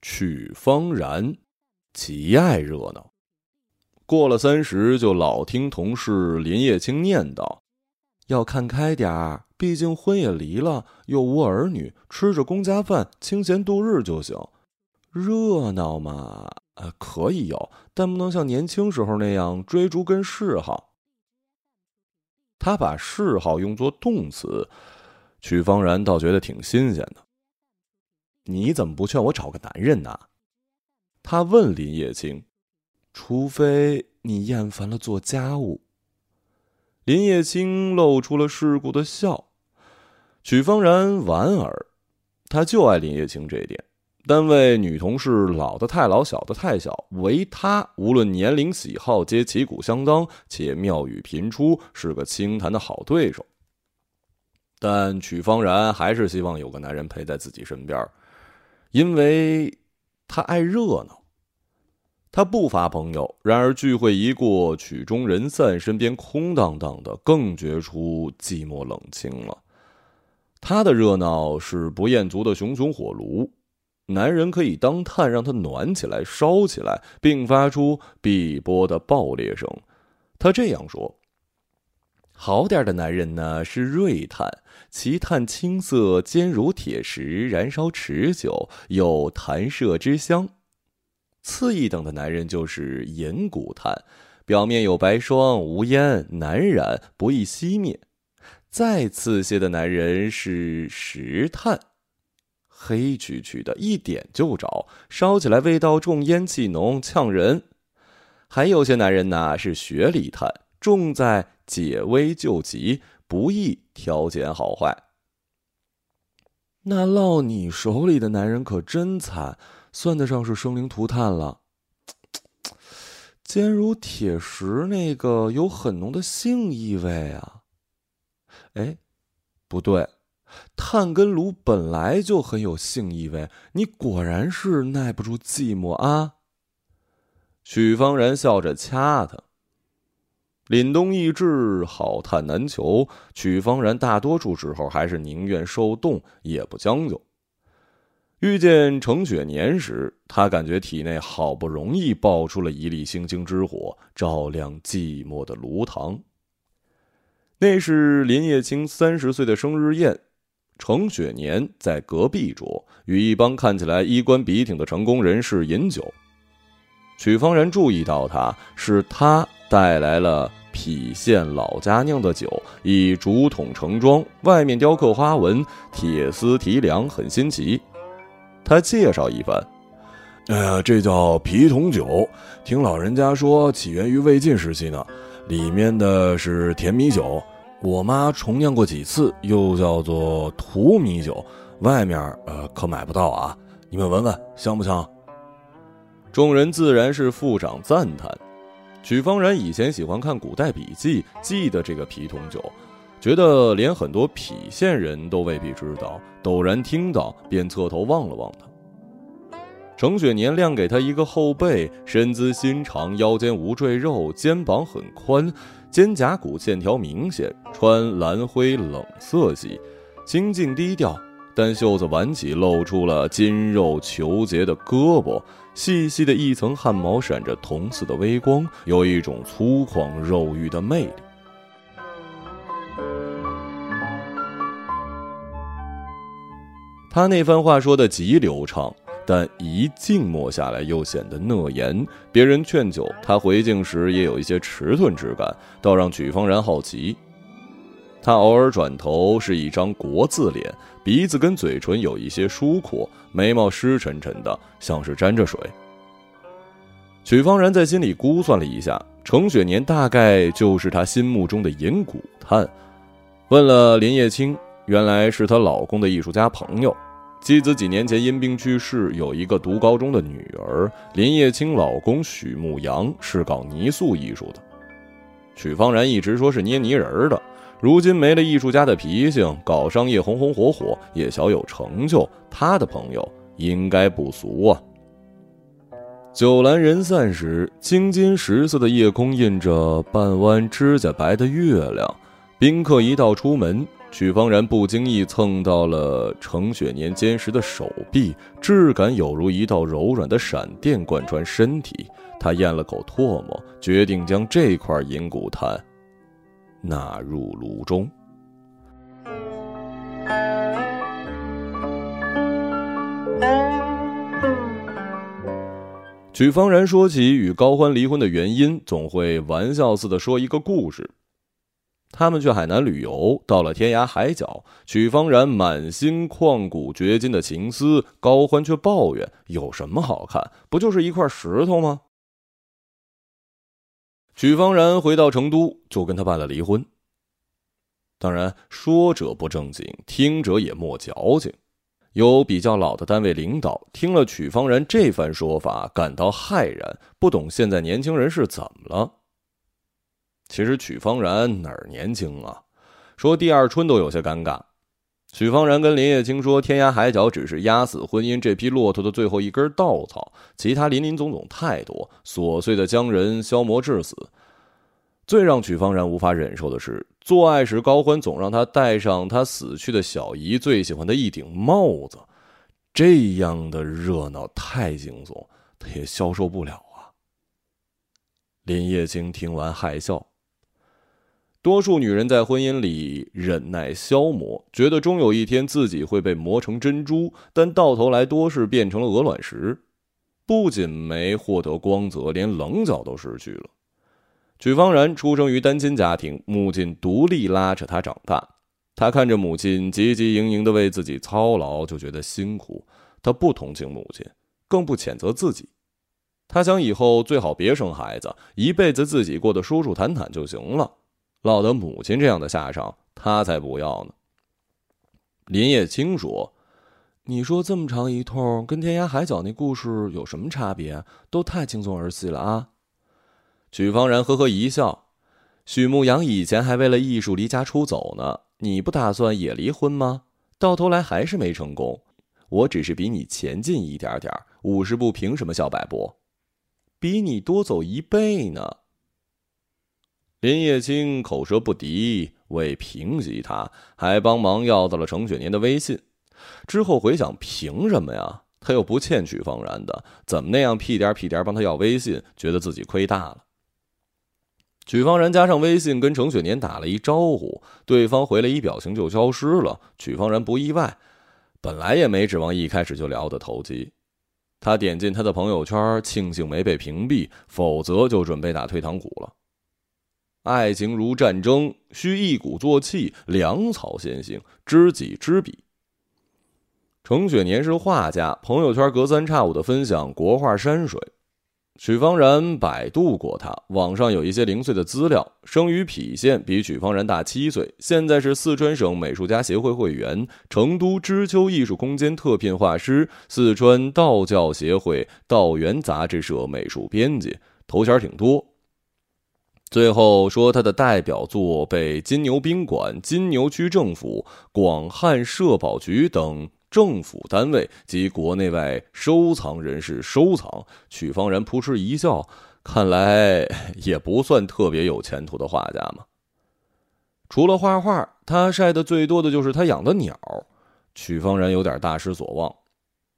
曲方然极爱热闹，过了三十就老听同事林叶青念叨：“要看开点儿，毕竟婚也离了，又无儿女，吃着公家饭，清闲度日就行。热闹嘛，呃，可以有，但不能像年轻时候那样追逐跟嗜好。”他把嗜好用作动词，曲方然倒觉得挺新鲜的。你怎么不劝我找个男人呢？他问林叶青。除非你厌烦了做家务。林叶青露出了世故的笑。曲方然莞尔，他就爱林叶青这一点。单位女同事老的太老，小的太小，唯他无论年龄喜好皆旗鼓相当，且妙语频出，是个轻谈的好对手。但曲方然还是希望有个男人陪在自己身边。因为他爱热闹，他不乏朋友。然而聚会一过，曲终人散，身边空荡荡的，更觉出寂寞冷清了。他的热闹是不厌足的熊熊火炉，男人可以当炭，让他暖起来、烧起来，并发出碧波的爆裂声。他这样说。好点的男人呢，是锐炭，其炭青色，坚如铁石，燃烧持久，有弹射之香。次一等的男人就是银骨炭，表面有白霜，无烟，难燃，不易熄灭。再次些的男人是石炭，黑黢黢的，一点就着，烧起来味道重，烟气浓，呛人。还有些男人呢，是雪里炭，重在。解危救急，不易挑拣好坏。那落你手里的男人可真惨，算得上是生灵涂炭了。坚如铁石，那个有很浓的性意味啊。哎，不对，炭跟炉本来就很有性意味，你果然是耐不住寂寞啊。许方然笑着掐他。凛冬易至，好炭难求。曲方然大多数时候还是宁愿受冻，也不将就。遇见程雪年时，他感觉体内好不容易爆出了一粒星星之火，照亮寂寞的炉膛。那是林叶青三十岁的生日宴，程雪年在隔壁桌与一帮看起来衣冠笔挺的成功人士饮酒。曲方然注意到，他是他带来了。郫县老家酿的酒，以竹筒盛装，外面雕刻花纹，铁丝提梁，很新奇。他介绍一番：“哎呀，这叫皮桶酒，听老人家说起源于魏晋时期呢。里面的是甜米酒，我妈重酿过几次，又叫做土米酒。外面呃可买不到啊，你们闻闻香不香？”众人自然是附掌赞叹。许方然以前喜欢看古代笔记，记得这个皮桶酒，觉得连很多郫县人都未必知道。陡然听到，便侧头望了望他。程雪年亮给他一个后背，身姿心长，腰间无赘肉，肩膀很宽，肩胛骨线条明显，穿蓝灰冷色系，清静低调。但袖子挽起，露出了筋肉虬结的胳膊，细细的一层汗毛闪着铜色的微光，有一种粗犷肉欲的魅力。他那番话说的极流畅，但一静默下来又显得讷言。别人劝酒，他回敬时也有一些迟钝之感，倒让曲方然好奇。他偶尔转头，是一张国字脸，鼻子跟嘴唇有一些疏阔，眉毛湿沉沉的，像是沾着水。曲方然在心里估算了一下，程雪年大概就是他心目中的银骨炭。问了林叶青，原来是她老公的艺术家朋友，妻子几年前因病去世，有一个读高中的女儿。林叶青老公许牧阳是搞泥塑艺术的，曲方然一直说是捏泥人的。如今没了艺术家的脾性，搞商业红红火火也小有成就。他的朋友应该不俗啊。酒阑人散时，青金石色的夜空印着半弯指甲白的月亮。宾客一道出门，曲方然不经意蹭到了程雪年坚实的手臂，质感有如一道柔软的闪电贯穿身体。他咽了口唾沫，决定将这块银骨炭纳入炉中。曲方然说起与高欢离婚的原因，总会玩笑似的说一个故事。他们去海南旅游，到了天涯海角，曲方然满心旷古绝今的情思，高欢却抱怨：“有什么好看？不就是一块石头吗？”曲方然回到成都，就跟他办了离婚。当然，说者不正经，听者也莫矫情。有比较老的单位领导听了曲方然这番说法，感到骇然，不懂现在年轻人是怎么了。其实曲方然哪儿年轻啊？说第二春都有些尴尬。曲方然跟林叶青说：“天涯海角只是压死婚姻这匹骆驼的最后一根稻草，其他林林总总太多，琐碎的将人消磨致死。”最让曲方然无法忍受的是，做爱时高欢总让他戴上他死去的小姨最喜欢的一顶帽子，这样的热闹太惊悚，他也消受不了啊。林叶青听完害笑。多数女人在婚姻里忍耐消磨，觉得终有一天自己会被磨成珍珠，但到头来多是变成了鹅卵石，不仅没获得光泽，连棱角都失去了。曲方然出生于单亲家庭，母亲独立拉扯他长大。他看着母亲汲汲营营的为自己操劳，就觉得辛苦。他不同情母亲，更不谴责自己。他想以后最好别生孩子，一辈子自己过得舒舒坦坦就行了，落得母亲这样的下场，他才不要呢。林叶青说：“你说这么长一通，跟天涯海角那故事有什么差别？都太轻松儿戏了啊！”曲方然呵呵一笑，许牧阳以前还为了艺术离家出走呢，你不打算也离婚吗？到头来还是没成功，我只是比你前进一点点五十步凭什么笑百步？比你多走一倍呢。林叶青口舌不敌，为平息他，还帮忙要到了程雪年的微信。之后回想，凭什么呀？他又不欠曲方然的，怎么那样屁颠屁颠帮他要微信？觉得自己亏大了。曲方然加上微信跟程雪年打了一招呼，对方回了一表情就消失了。曲方然不意外，本来也没指望一开始就聊得投机。他点进他的朋友圈，庆幸没被屏蔽，否则就准备打退堂鼓了。爱情如战争，需一鼓作气，粮草先行，知己知彼。程雪年是画家，朋友圈隔三差五的分享国画山水。曲方然百度过他，网上有一些零碎的资料。生于郫县，比曲方然大七岁。现在是四川省美术家协会会员，成都知秋艺术空间特聘画师，四川道教协会道源杂志社美术编辑，头衔挺多。最后说他的代表作被金牛宾馆、金牛区政府、广汉社保局等。政府单位及国内外收藏人士收藏，曲方然扑哧一笑，看来也不算特别有前途的画家嘛。除了画画，他晒的最多的就是他养的鸟。曲方然有点大失所望，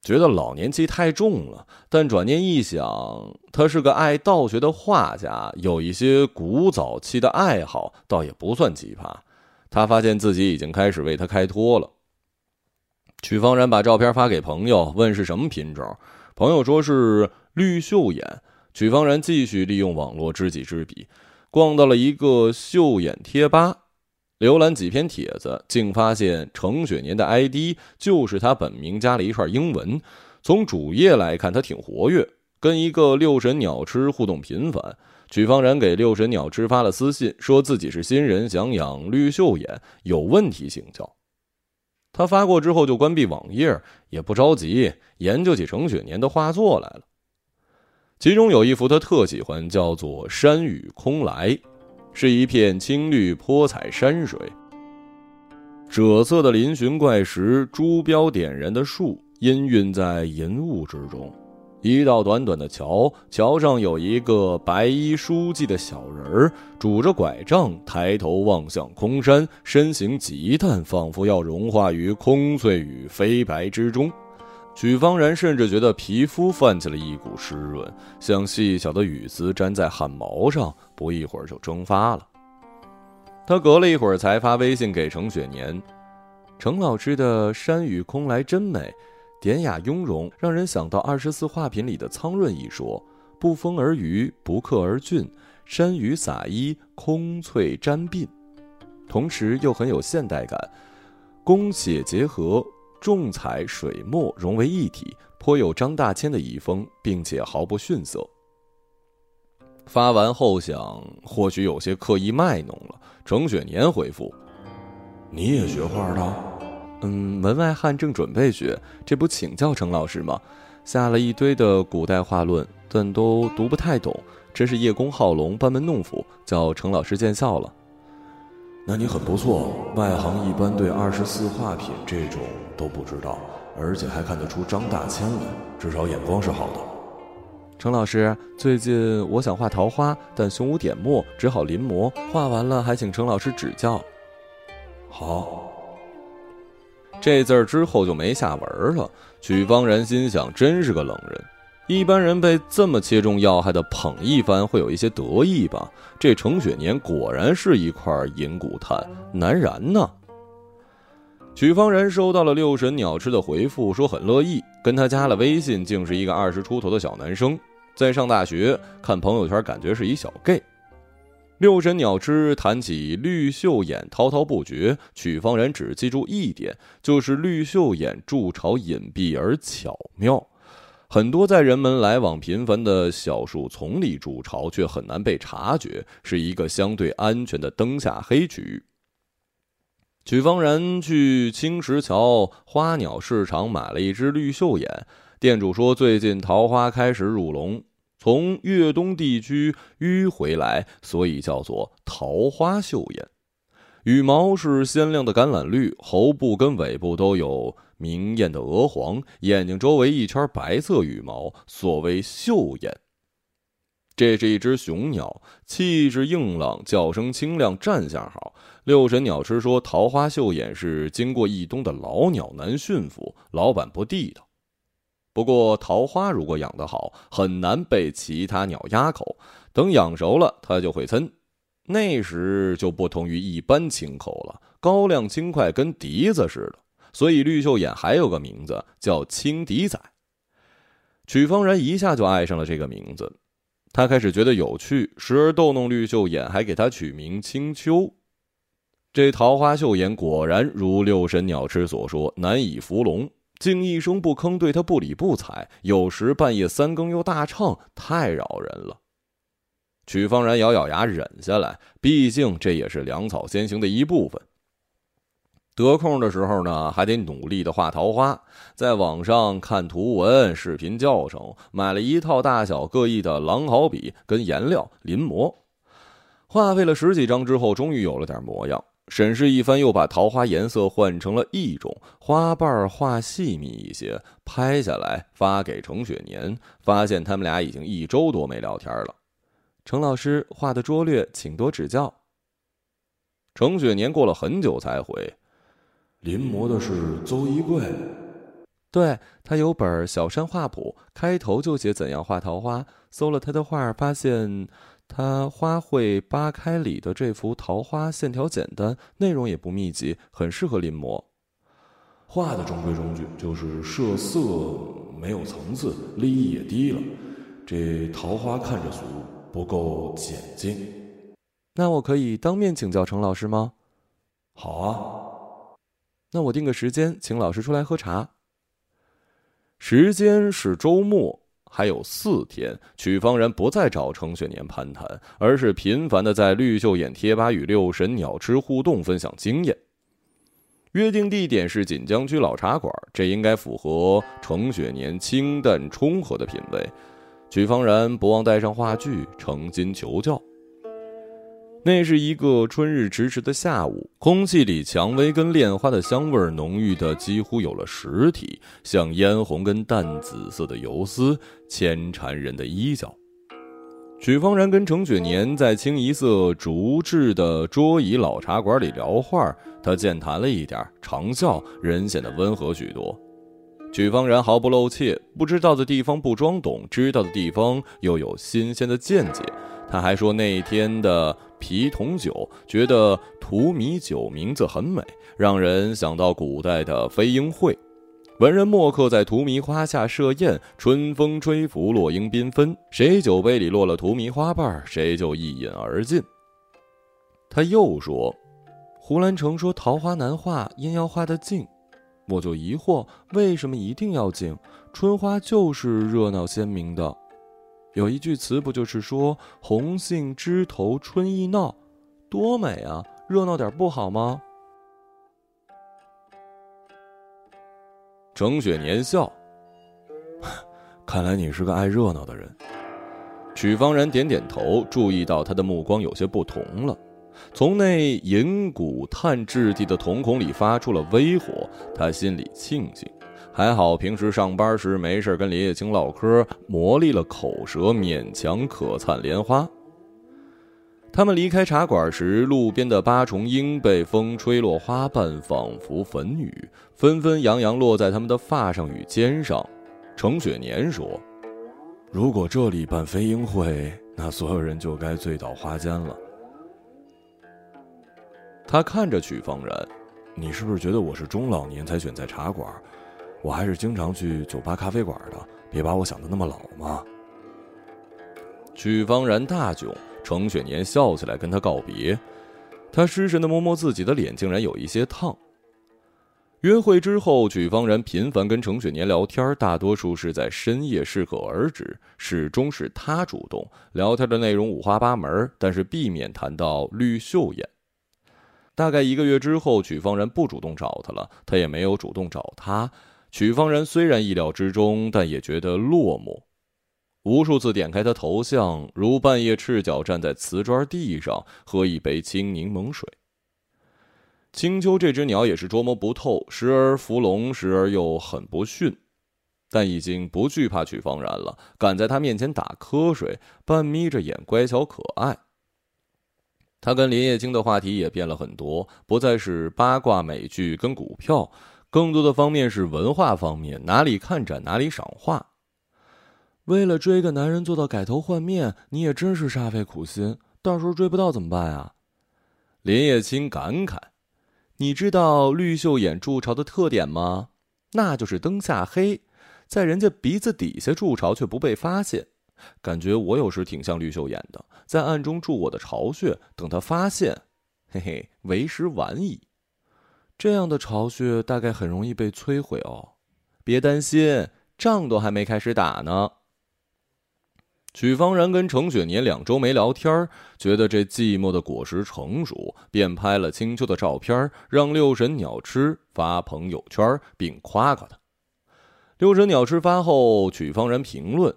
觉得老年期太重了。但转念一想，他是个爱道学的画家，有一些古早期的爱好，倒也不算奇葩。他发现自己已经开始为他开脱了。曲方然把照片发给朋友，问是什么品种。朋友说是绿袖眼。曲方然继续利用网络知己知彼，逛到了一个袖眼贴吧，浏览几篇帖子，竟发现程雪年的 ID 就是他本名加了一串英文。从主页来看，他挺活跃，跟一个六神鸟痴互动频繁。曲方然给六神鸟痴发了私信，说自己是新人，想养绿袖眼，有问题请教。他发过之后就关闭网页，也不着急，研究起程雪年的画作来了。其中有一幅他特喜欢，叫做《山雨空来》，是一片青绿泼彩山水，赭色的嶙峋怪石，珠标点燃的树，氤氲在银雾之中。一道短短的桥，桥上有一个白衣书记的小人儿，拄着拐杖，抬头望向空山，身形极淡，仿佛要融化于空翠与飞白之中。许方然甚至觉得皮肤泛起了一股湿润，像细小的雨丝粘在汗毛上，不一会儿就蒸发了。他隔了一会儿才发微信给程雪年：“程老师的山与空来真美。”典雅雍容，让人想到二十四画品里的苍润一说，不风而余，不刻而俊，山雨洒衣，空翠沾鬓，同时又很有现代感，工写结合，重彩水墨融为一体，颇有张大千的遗风，并且毫不逊色。发完后想，或许有些刻意卖弄了。程雪年回复：“你也学画的？”嗯，门外汉正准备学，这不请教程老师吗？下了一堆的古代画论，但都读不太懂，真是叶公好龙，班门弄斧，叫程老师见笑了。那你很不错，外行一般对二十四画品这种都不知道，而且还看得出张大千来，至少眼光是好的。程老师，最近我想画桃花，但胸无点墨，只好临摹，画完了还请程老师指教。好。这字儿之后就没下文了。曲方然心想，真是个冷人。一般人被这么切中要害的捧一番，会有一些得意吧？这程雪年果然是一块银骨炭，难燃呢。曲方然收到了六神鸟吃的回复，说很乐意，跟他加了微信，竟是一个二十出头的小男生，在上大学，看朋友圈感觉是一小 gay。六神鸟痴谈起绿袖眼，滔滔不绝。曲方然只记住一点，就是绿袖眼筑巢隐蔽而巧妙，很多在人们来往频繁的小树丛里筑巢，却很难被察觉，是一个相对安全的灯下黑区域。曲方然去青石桥花鸟市场买了一只绿袖眼，店主说最近桃花开始入笼。从粤东地区迂回来，所以叫做桃花绣眼。羽毛是鲜亮的橄榄绿，喉部跟尾部都有明艳的鹅黄，眼睛周围一圈白色羽毛，所谓绣眼。这是一只雄鸟，气质硬朗，叫声清亮，站相好。六神鸟痴说，桃花绣眼是经过一冬的老鸟，难驯服，老板不地道。不过，桃花如果养得好，很难被其他鸟压口。等养熟了，它就会呲，那时就不同于一般青口了，高亮轻快，跟笛子似的。所以，绿袖眼还有个名字叫青笛仔。曲方然一下就爱上了这个名字，他开始觉得有趣，时而逗弄绿袖眼，还给他取名青秋。这桃花秀眼果然如六神鸟痴所说，难以伏龙。竟一声不吭，对他不理不睬。有时半夜三更又大唱，太扰人了。曲方然咬咬牙忍下来，毕竟这也是粮草先行的一部分。得空的时候呢，还得努力的画桃花，在网上看图文、视频教程，买了一套大小各异的狼毫笔跟颜料临摹，画废了十几张之后，终于有了点模样。审视一番，又把桃花颜色换成了一种，花瓣画细密一些，拍下来发给程雪年，发现他们俩已经一周多没聊天了。程老师画的拙劣，请多指教。程雪年过了很久才回，临摹的是邹一贵，对他有本小山画谱，开头就写怎样画桃花。搜了他的画，发现。他花卉八开里的这幅桃花线条简单，内容也不密集，很适合临摹。画的中规中矩，就是设色没有层次，立意也低了。这桃花看着俗，不够简洁。那我可以当面请教程老师吗？好啊，那我定个时间，请老师出来喝茶。时间是周末。还有四天，曲方然不再找程雪年攀谈，而是频繁的在绿袖眼贴吧与六神鸟吃互动，分享经验。约定地点是锦江区老茶馆，这应该符合程雪年清淡冲和的品味。曲方然不忘带上话剧，诚心求教。那是一个春日迟迟的下午，空气里蔷薇跟恋花的香味浓郁的几乎有了实体，像嫣红跟淡紫色的游丝牵缠人的衣角。曲方然跟程雪年在清一色竹制的桌椅老茶馆里聊话，他健谈了一点，长笑，人显得温和许多。曲方然毫不露怯，不知道的地方不装懂，知道的地方又有新鲜的见解。他还说那天的皮桶酒，觉得荼蘼酒名字很美，让人想到古代的飞鹰会。文人墨客在荼蘼花下设宴，春风吹拂，落英缤纷。谁酒杯里落了荼蘼花瓣，谁就一饮而尽。他又说：“胡兰成说桃花难画，因要画得静。”我就疑惑，为什么一定要静？春花就是热闹鲜明的。有一句词不就是说“红杏枝头春意闹”，多美啊！热闹点不好吗？程雪年笑，看来你是个爱热闹的人。曲方然点点头，注意到他的目光有些不同了，从那银骨炭质地的瞳孔里发出了微火。他心里庆幸，还好平时上班时没事跟林叶青唠嗑，磨砺了口舌，勉强可灿莲花。他们离开茶馆时，路边的八重樱被风吹落花瓣，仿佛粉雨，纷纷扬扬落在他们的发上与肩上。程雪年说：“如果这里办飞鹰会，那所有人就该醉倒花间了。”他看着曲方然：“你是不是觉得我是中老年才选在茶馆？我还是经常去酒吧、咖啡馆的，别把我想的那么老嘛。”曲方然大窘。程雪年笑起来跟他告别，他失神的摸摸自己的脸，竟然有一些烫。约会之后，曲方然频繁跟程雪年聊天，大多数是在深夜适可而止，始终是他主动聊天的内容五花八门，但是避免谈到绿秀眼。大概一个月之后，曲方然不主动找他了，他也没有主动找他。曲方然虽然意料之中，但也觉得落寞。无数次点开他头像，如半夜赤脚站在瓷砖地上喝一杯青柠檬水。青丘这只鸟也是捉摸不透，时而伏龙，时而又很不驯，但已经不惧怕曲方然了，敢在他面前打瞌睡，半眯着眼，乖巧可爱。他跟林叶青的话题也变了很多，不再是八卦、美剧跟股票，更多的方面是文化方面，哪里看展，哪里赏画。为了追个男人做到改头换面，你也真是煞费苦心。到时候追不到怎么办啊？林叶青感慨：“你知道绿袖眼筑巢的特点吗？那就是灯下黑，在人家鼻子底下筑巢却不被发现。感觉我有时挺像绿袖演的，在暗中筑我的巢穴，等他发现，嘿嘿，为时晚矣。这样的巢穴大概很容易被摧毁哦。别担心，仗都还没开始打呢。”曲方然跟程雪年两周没聊天觉得这寂寞的果实成熟，便拍了青丘的照片，让六神鸟吃发朋友圈，并夸夸他。六神鸟吃发后，曲方然评论：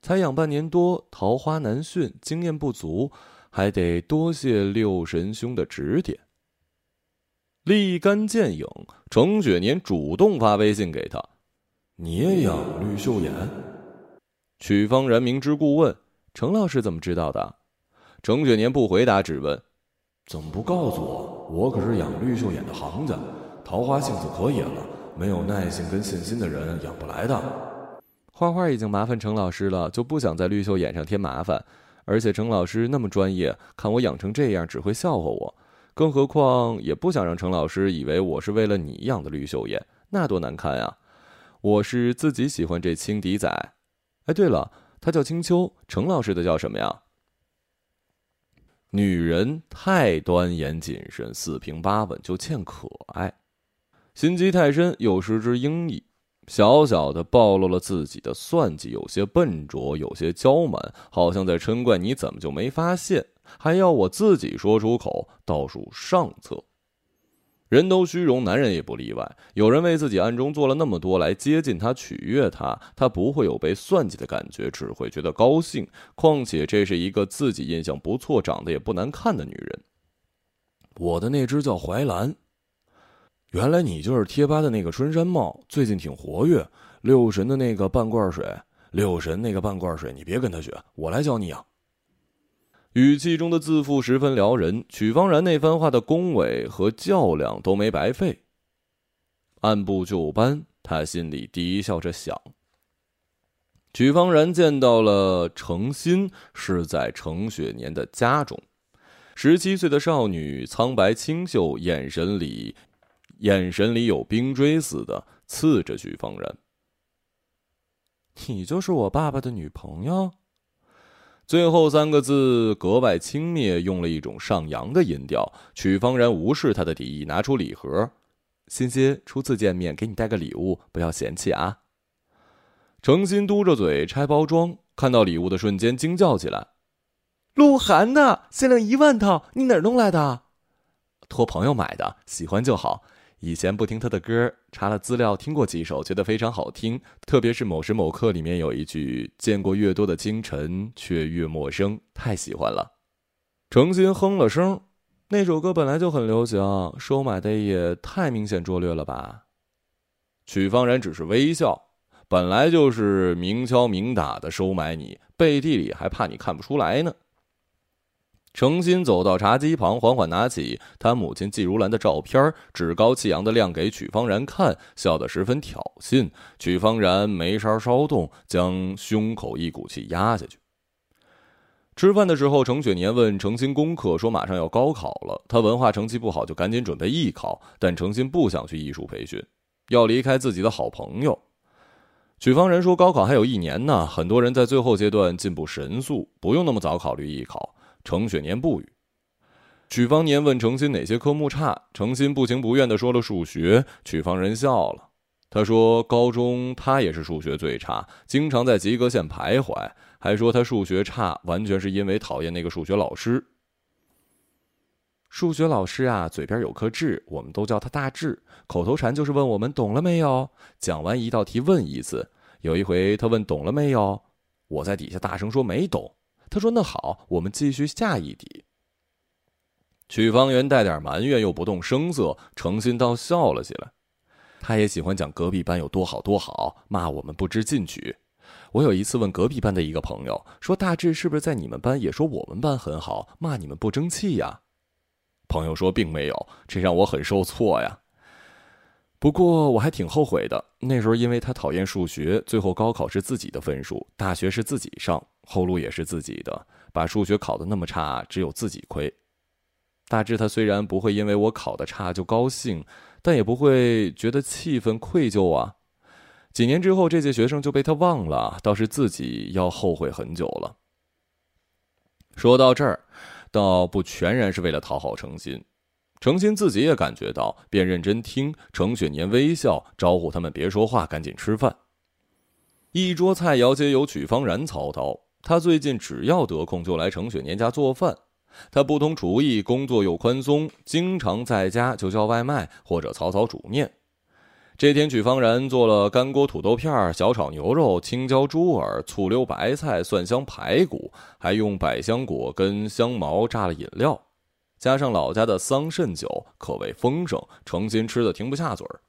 才养半年多，桃花难驯，经验不足，还得多谢六神兄的指点。立竿见影，程雪年主动发微信给他：“你也养绿袖眼？”曲方然明知故问：“程老师怎么知道的？”程雪年不回答，只问：“怎么不告诉我？我可是养绿袖眼的行家，桃花性子可野了，没有耐性跟信心的人养不来的。画画已经麻烦程老师了，就不想在绿袖眼上添麻烦。而且程老师那么专业，看我养成这样，只会笑话我。更何况也不想让程老师以为我是为了你养的绿袖眼，那多难看呀！我是自己喜欢这青笛仔。”哎，对了，她叫青秋，程老师的叫什么呀？女人太端严谨慎、四平八稳就欠可爱，心机太深又失之英意，小小的暴露了自己的算计，有些笨拙，有些娇蛮，好像在嗔怪你怎么就没发现，还要我自己说出口，倒数上策。人都虚荣，男人也不例外。有人为自己暗中做了那么多来接近他、取悦他，他不会有被算计的感觉，只会觉得高兴。况且这是一个自己印象不错、长得也不难看的女人。我的那只叫怀兰。原来你就是贴吧的那个春山茂，最近挺活跃。六神的那个半罐水，六神那个半罐水，你别跟他学，我来教你啊。语气中的自负十分撩人，曲方然那番话的恭维和较量都没白费。按部就班，他心里低笑着想。曲方然见到了程心，是在程雪年的家中。十七岁的少女，苍白清秀，眼神里，眼神里有冰锥似的刺着许方然。你就是我爸爸的女朋友。最后三个字格外轻蔑，用了一种上扬的音调。曲方然无视他的敌意，拿出礼盒：“欣欣，初次见面，给你带个礼物，不要嫌弃啊。”程心嘟着嘴拆包装，看到礼物的瞬间惊叫起来：“鹿晗的，限量一万套，你哪儿弄来的？”“托朋友买的，喜欢就好。”以前不听他的歌，查了资料听过几首，觉得非常好听。特别是某时某刻里面有一句“见过越多的清晨，却越陌生”，太喜欢了。程心哼了声，那首歌本来就很流行，收买的也太明显拙劣了吧？曲方然只是微笑，本来就是明敲明打的收买你，背地里还怕你看不出来呢。程心走到茶几旁，缓缓拿起他母亲季如兰的照片，趾高气扬的亮给曲方然看，笑得十分挑衅。曲方然眉梢稍动，将胸口一股气压下去。吃饭的时候，程雪年问程心功课，说马上要高考了，他文化成绩不好，就赶紧准备艺考。但程心不想去艺术培训，要离开自己的好朋友。曲方然说，高考还有一年呢，很多人在最后阶段进步神速，不用那么早考虑艺考。程雪年不语。曲方年问程心哪些科目差，程心不情不愿的说了数学。曲方人笑了，他说高中他也是数学最差，经常在及格线徘徊，还说他数学差完全是因为讨厌那个数学老师。数学老师啊，嘴边有颗痣，我们都叫他大痣，口头禅就是问我们懂了没有。讲完一道题问一次，有一回他问懂了没有，我在底下大声说没懂。他说：“那好，我们继续下一题。”曲方圆带点埋怨，又不动声色。程心倒笑了起来。他也喜欢讲隔壁班有多好多好，骂我们不知进取。我有一次问隔壁班的一个朋友，说：“大志是不是在你们班也说我们班很好，骂你们不争气呀？”朋友说：“并没有。”这让我很受挫呀。不过我还挺后悔的。那时候因为他讨厌数学，最后高考是自己的分数，大学是自己上。后路也是自己的，把数学考得那么差，只有自己亏。大致他虽然不会因为我考得差就高兴，但也不会觉得气愤愧疚啊。几年之后，这届学生就被他忘了，倒是自己要后悔很久了。说到这儿，倒不全然是为了讨好程心，程心自己也感觉到，便认真听。程雪年微笑，招呼他们别说话，赶紧吃饭。一桌菜肴皆由曲方然操刀。他最近只要得空就来程雪年家做饭，他不通厨艺，工作又宽松，经常在家就叫外卖或者草草煮面。这天，曲方然做了干锅土豆片、小炒牛肉、青椒猪耳、醋溜白菜、蒜香排骨，还用百香果跟香茅榨了饮料，加上老家的桑葚酒，可谓丰盛。程心吃的停不下嘴儿。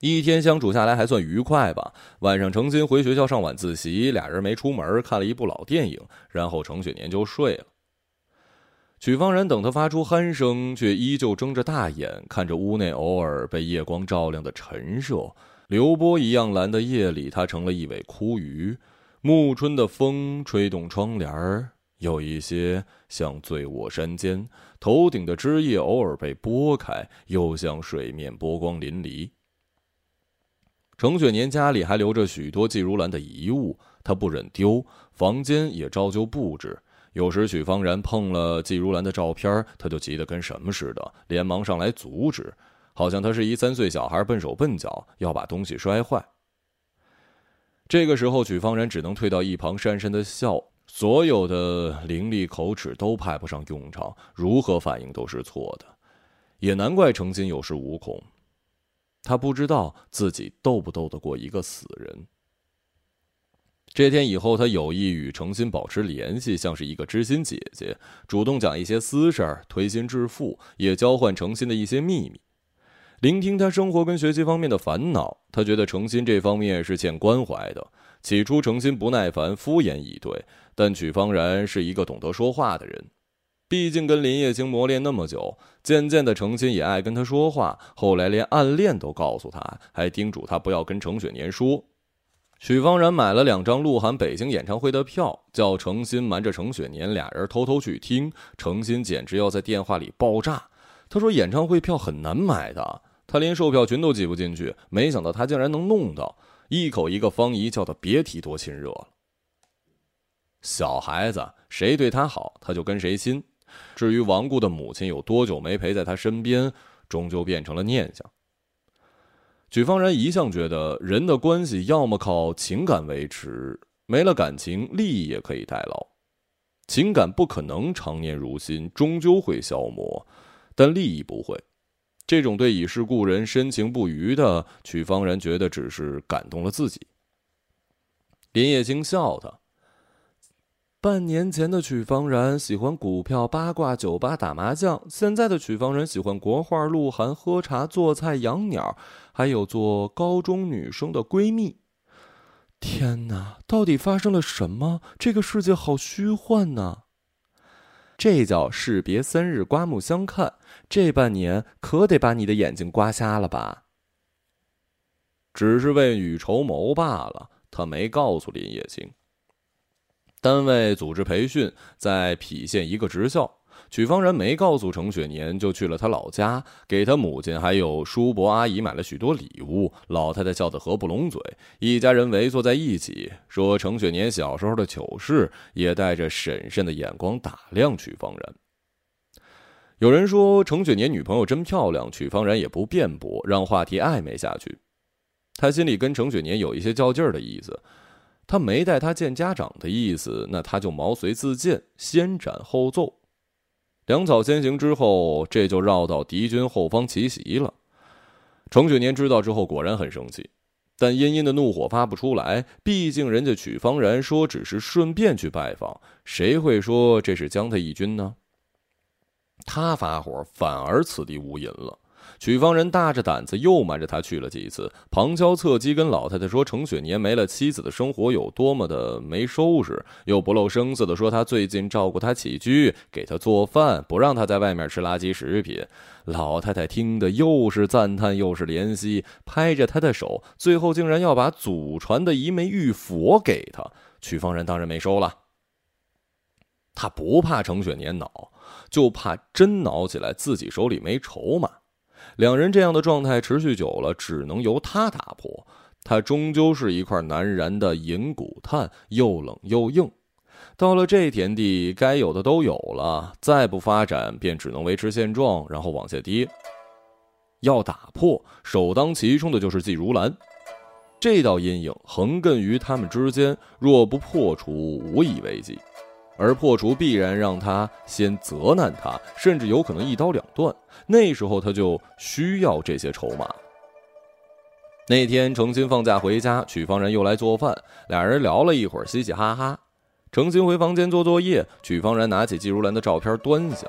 一天相处下来还算愉快吧。晚上，程心回学校上晚自习，俩人没出门，看了一部老电影，然后程雪年就睡了。曲方然等他发出鼾声，却依旧睁着大眼看着屋内偶尔被夜光照亮的陈设。流波一样蓝的夜里，他成了一尾枯鱼。暮春的风吹动窗帘儿，有一些像醉卧山间。头顶的枝叶偶尔被拨开，又像水面波光粼粼。程雪年家里还留着许多季如兰的遗物，他不忍丢，房间也照旧布置。有时许方然碰了季如兰的照片，他就急得跟什么似的，连忙上来阻止，好像他是一三岁小孩，笨手笨脚，要把东西摔坏。这个时候，许方然只能退到一旁，讪讪的笑。所有的伶俐口齿都派不上用场，如何反应都是错的。也难怪程心有恃无恐。他不知道自己斗不斗得过一个死人。这天以后，他有意与程心保持联系，像是一个知心姐姐，主动讲一些私事儿，推心置腹，也交换程心的一些秘密，聆听他生活跟学习方面的烦恼。他觉得程心这方面是欠关怀的。起初，程心不耐烦，敷衍以对，但曲方然是一个懂得说话的人，毕竟跟林叶青磨练那么久，渐渐的，程心也爱跟他说话。后来连暗恋都告诉他，还叮嘱他不要跟程雪年说。许方然买了两张鹿晗北京演唱会的票，叫程心瞒着程雪年俩人偷偷去听。程心简直要在电话里爆炸。他说演唱会票很难买的，他连售票群都挤不进去。没想到他竟然能弄到，一口一个方姨叫他别提多亲热了。小孩子谁对他好，他就跟谁亲。至于亡故的母亲有多久没陪在他身边，终究变成了念想。许方然一向觉得，人的关系要么靠情感维持，没了感情，利益也可以代劳。情感不可能常年如新，终究会消磨，但利益不会。这种对已逝故人深情不渝的，曲方然觉得只是感动了自己。林叶青笑他。半年前的曲方然喜欢股票、八卦、酒吧、打麻将；现在的曲方然喜欢国画、鹿晗、喝茶、做菜、养鸟，还有做高中女生的闺蜜。天哪，到底发生了什么？这个世界好虚幻呐！这叫士别三日，刮目相看。这半年可得把你的眼睛刮瞎了吧？只是未雨绸缪罢了。他没告诉林叶青。单位组织培训，在郫县一个职校。曲方然没告诉程雪年，就去了他老家，给他母亲还有叔伯阿姨买了许多礼物。老太太笑得合不拢嘴，一家人围坐在一起，说程雪年小时候的糗事，也带着审慎的眼光打量曲方然。有人说程雪年女朋友真漂亮，曲方然也不辩驳，让话题暧昧下去。他心里跟程雪年有一些较劲儿的意思。他没带他见家长的意思，那他就毛遂自荐，先斩后奏。粮草先行之后，这就绕到敌军后方奇袭了。程雪年知道之后，果然很生气，但殷殷的怒火发不出来。毕竟人家曲方然说只是顺便去拜访，谁会说这是将他一军呢？他发火，反而此地无银了。曲方人大着胆子又瞒着他去了几次，旁敲侧击跟老太太说程雪年没了妻子的生活有多么的没收拾，又不露声色的说他最近照顾他起居，给他做饭，不让他在外面吃垃圾食品。老太太听得又是赞叹又是怜惜，拍着他的手，最后竟然要把祖传的一枚玉佛给他。曲方人当然没收了。他不怕程雪年恼，就怕真恼起来自己手里没筹码。两人这样的状态持续久了，只能由他打破。他终究是一块难燃的银骨炭，又冷又硬。到了这田地，该有的都有了，再不发展，便只能维持现状，然后往下跌。要打破，首当其冲的就是季如兰。这道阴影横亘于他们之间，若不破除，无以为继。而破除必然让他先责难他，甚至有可能一刀两断。那时候他就需要这些筹码。那天程心放假回家，曲方然又来做饭，俩人聊了一会儿，嘻嘻哈哈。程心回房间做作业，曲方然拿起季如兰的照片端详，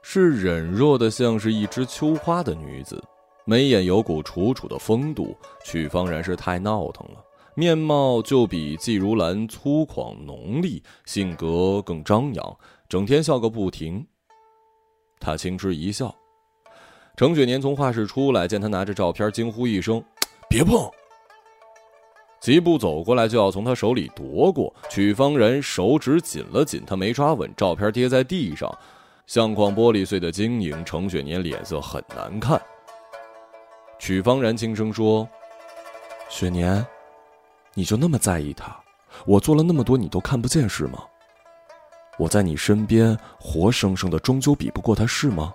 是忍弱的像是一枝秋花的女子，眉眼有股楚楚的风度。曲方然是太闹腾了。面貌就比季如兰粗犷浓丽，性格更张扬，整天笑个不停。他轻嗤一笑。程雪年从画室出来，见他拿着照片，惊呼一声：“ 别碰！”疾步走过来，就要从他手里夺过。曲方然手指紧了紧，他没抓稳，照片跌在地上，相框玻璃碎的晶莹。程雪年脸色很难看。曲方然轻声说：“雪年。”你就那么在意他？我做了那么多，你都看不见是吗？我在你身边，活生生的，终究比不过他是吗？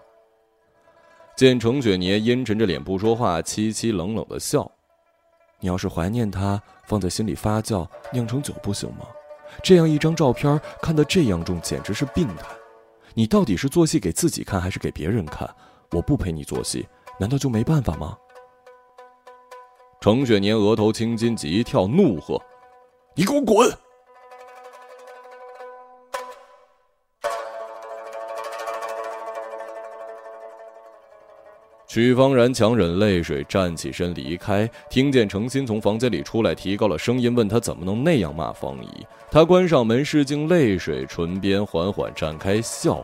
见程雪年阴沉着脸不说话，凄凄冷冷的笑。你要是怀念他，放在心里发酵，酿成酒不行吗？这样一张照片看得这样重，简直是病态。你到底是做戏给自己看还是给别人看？我不陪你做戏，难道就没办法吗？程雪年额头青筋急跳，怒喝：“你给我滚！”曲方然强忍泪水站起身离开，听见程心从房间里出来，提高了声音问他怎么能那样骂方姨。他关上门，拭净泪水，唇边缓缓绽开笑，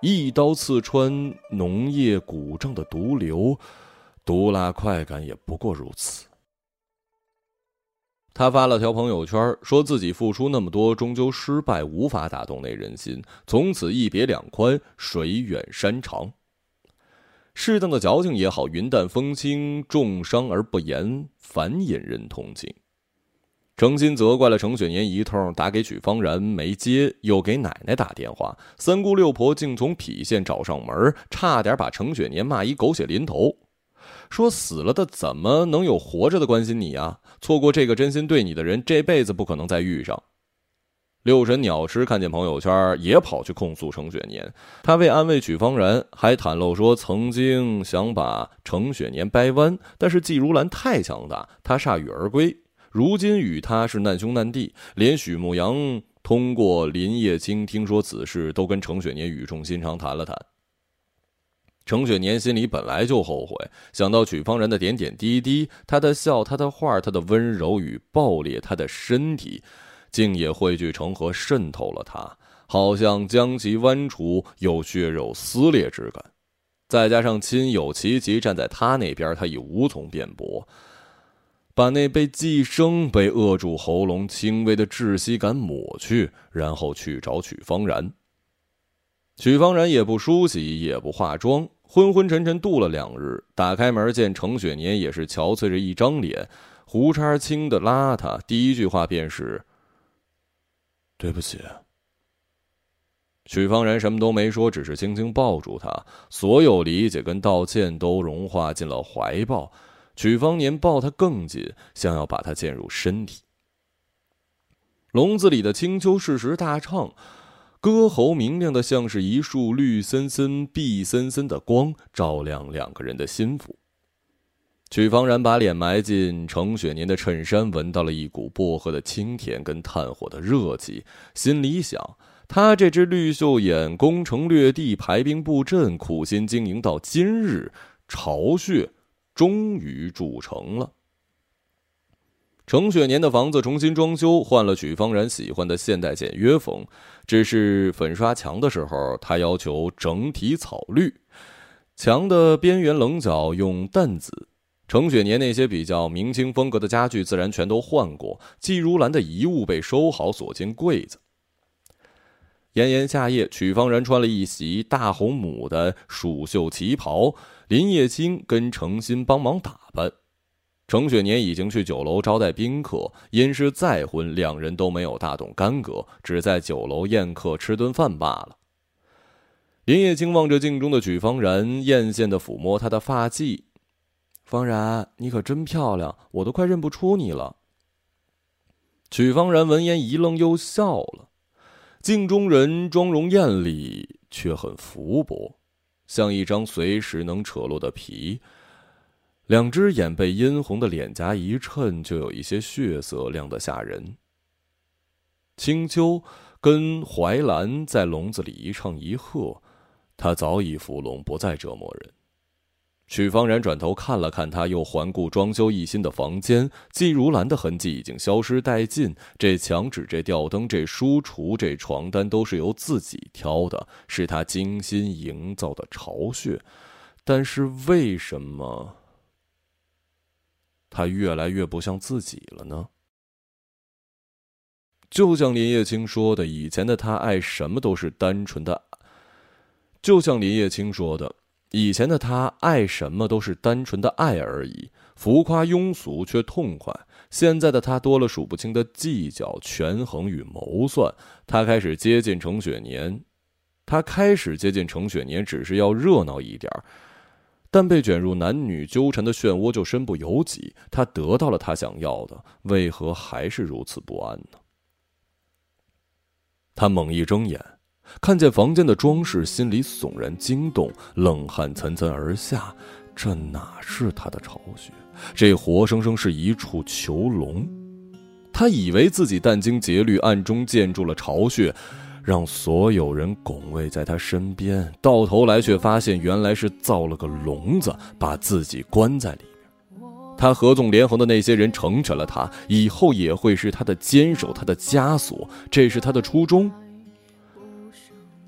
一刀刺穿浓液鼓胀的毒瘤，毒辣快感也不过如此。他发了条朋友圈，说自己付出那么多，终究失败，无法打动那人心，从此一别两宽，水远山长。适当的矫情也好，云淡风轻，重伤而不言，反引人同情。程心责怪了程雪年一通，打给许方然没接，又给奶奶打电话，三姑六婆竟从郫县找上门，差点把程雪年骂一狗血淋头，说死了的怎么能有活着的关心你啊？错过这个真心对你的人，这辈子不可能再遇上。六神鸟师看见朋友圈，也跑去控诉程雪年。他为安慰曲方然，还袒露说曾经想把程雪年掰弯，但是季如兰太强大，他铩羽而归。如今与他是难兄难弟，连许慕阳通过林叶青听说此事，都跟程雪年语重心长谈了谈。程雪年心里本来就后悔，想到曲方然的点点滴滴，他的笑，他的话，他的温柔与暴烈，他的身体。竟也汇聚成河，渗透了他，好像将其剜除，有血肉撕裂之感。再加上亲友齐齐站在他那边，他已无从辩驳，把那被寄生、被扼住喉咙轻微的窒息感抹去，然后去找曲方然。曲方然也不梳洗，也不化妆，昏昏沉沉度了两日。打开门见程雪年，也是憔悴着一张脸，胡茬青的邋遢。第一句话便是。对不起，许方然什么都没说，只是轻轻抱住他，所有理解跟道歉都融化进了怀抱。许方年抱他更紧，想要把他嵌入身体。笼子里的青丘适时大唱，歌喉明亮的像是一束绿森森、碧森森的光，照亮两个人的心腹。曲方然把脸埋进程雪年的衬衫，闻到了一股薄荷的清甜跟炭火的热气，心里想：他这只绿袖眼攻城略地、排兵布阵、苦心经营到今日，巢穴终于筑成了。程雪年的房子重新装修，换了曲方然喜欢的现代简约风，只是粉刷墙的时候，他要求整体草绿，墙的边缘棱角用淡紫。程雪年那些比较明清风格的家具自然全都换过，季如兰的遗物被收好锁进柜子。炎炎夏夜，曲方然穿了一袭大红牡丹蜀绣旗袍，林叶青跟程心帮忙打扮。程雪年已经去酒楼招待宾客，因是再婚，两人都没有大动干戈，只在酒楼宴客吃顿饭罢了。林叶青望着镜中的曲方然，艳羡的抚摸她的发髻。方然，你可真漂亮，我都快认不出你了。曲方然闻言一愣，又笑了。镜中人妆容艳丽，却很浮薄，像一张随时能扯落的皮。两只眼被殷红的脸颊一衬，就有一些血色，亮得吓人。青丘跟怀兰在笼子里一唱一和，他早已伏龙，不再折磨人。许方然转头看了看他，又环顾装修一新的房间。季如兰的痕迹已经消失殆尽。这墙纸、这吊灯、这书橱、这床单，都是由自己挑的，是他精心营造的巢穴。但是为什么他越来越不像自己了呢？就像林叶青说的，以前的他爱什么都是单纯的。就像林叶青说的。以前的他爱什么都是单纯的爱而已，浮夸庸俗却痛快。现在的他多了数不清的计较、权衡与谋算。他开始接近程雪年，他开始接近程雪年，只是要热闹一点但被卷入男女纠缠的漩涡就身不由己。他得到了他想要的，为何还是如此不安呢？他猛一睁眼，看见房间的装饰，心里悚然惊动，冷汗涔涔而下。这哪是他的巢穴？这活生生是一处囚笼。他以为自己殚精竭虑，暗中建筑了巢穴，让所有人拱卫在他身边。到头来却发现，原来是造了个笼子，把自己关在里面。他合纵连横的那些人成全了他，以后也会是他的坚守，他的枷锁。这是他的初衷。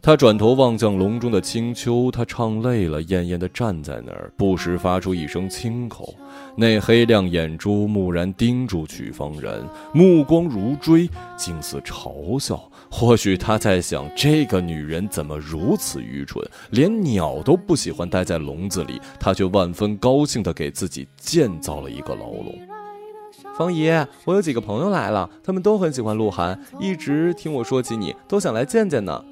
他转头望向笼中的青丘，他唱累了，恹恹地站在那儿，不时发出一声轻口。那黑亮眼珠蓦然盯住曲方然，目光如锥，竟似嘲笑。或许他在想：这个女人怎么如此愚蠢，连鸟都不喜欢待在笼子里，他却万分高兴地给自己建造了一个牢笼。方姨，我有几个朋友来了，他们都很喜欢鹿晗，一直听我说起你，都想来见见呢。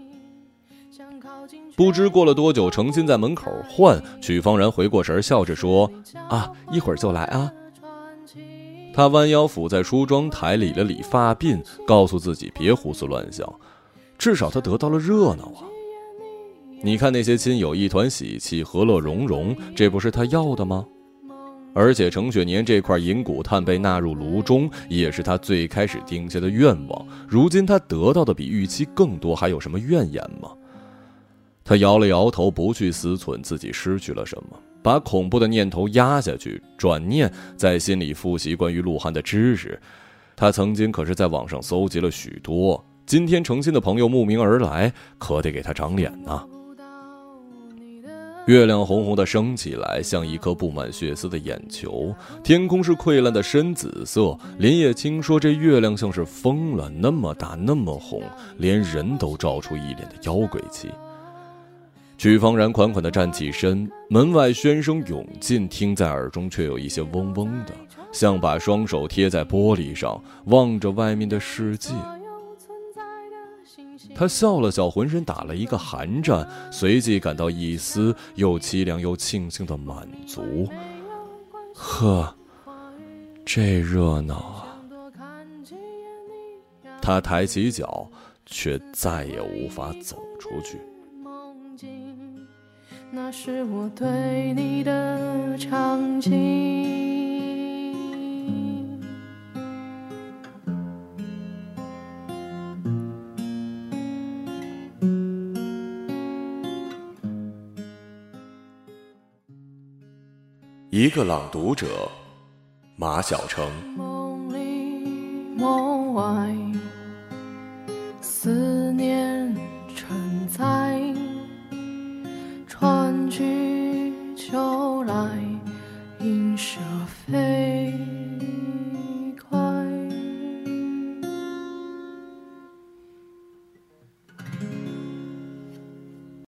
不知过了多久，程心在门口唤曲方然，回过神，笑着说：“啊，一会儿就来啊。”他弯腰俯在梳妆台，理了理发鬓，告诉自己别胡思乱想，至少他得到了热闹啊！你看那些亲友一团喜气，和乐融融，这不是他要的吗？而且程雪年这块银骨炭被纳入炉中，也是他最开始定下的愿望。如今他得到的比预期更多，还有什么怨言吗？他摇了摇头，不去思忖自己失去了什么，把恐怖的念头压下去，转念在心里复习关于鹿晗的知识。他曾经可是在网上搜集了许多，今天诚心的朋友慕名而来，可得给他长脸呐。月亮红红的升起来，像一颗布满血丝的眼球。天空是溃烂的深紫色。林叶青说：“这月亮像是疯了，那么大，那么红，连人都照出一脸的妖鬼气。”曲方然款款地站起身，门外喧声涌进，听在耳中却有一些嗡嗡的，像把双手贴在玻璃上，望着外面的世界。他笑了笑，浑身打了一个寒战，随即感到一丝又凄凉又庆幸的满足。呵，这热闹啊！他抬起脚，却再也无法走出去。那是我对你的长情。一个朗读者，马晓成。梦里梦外。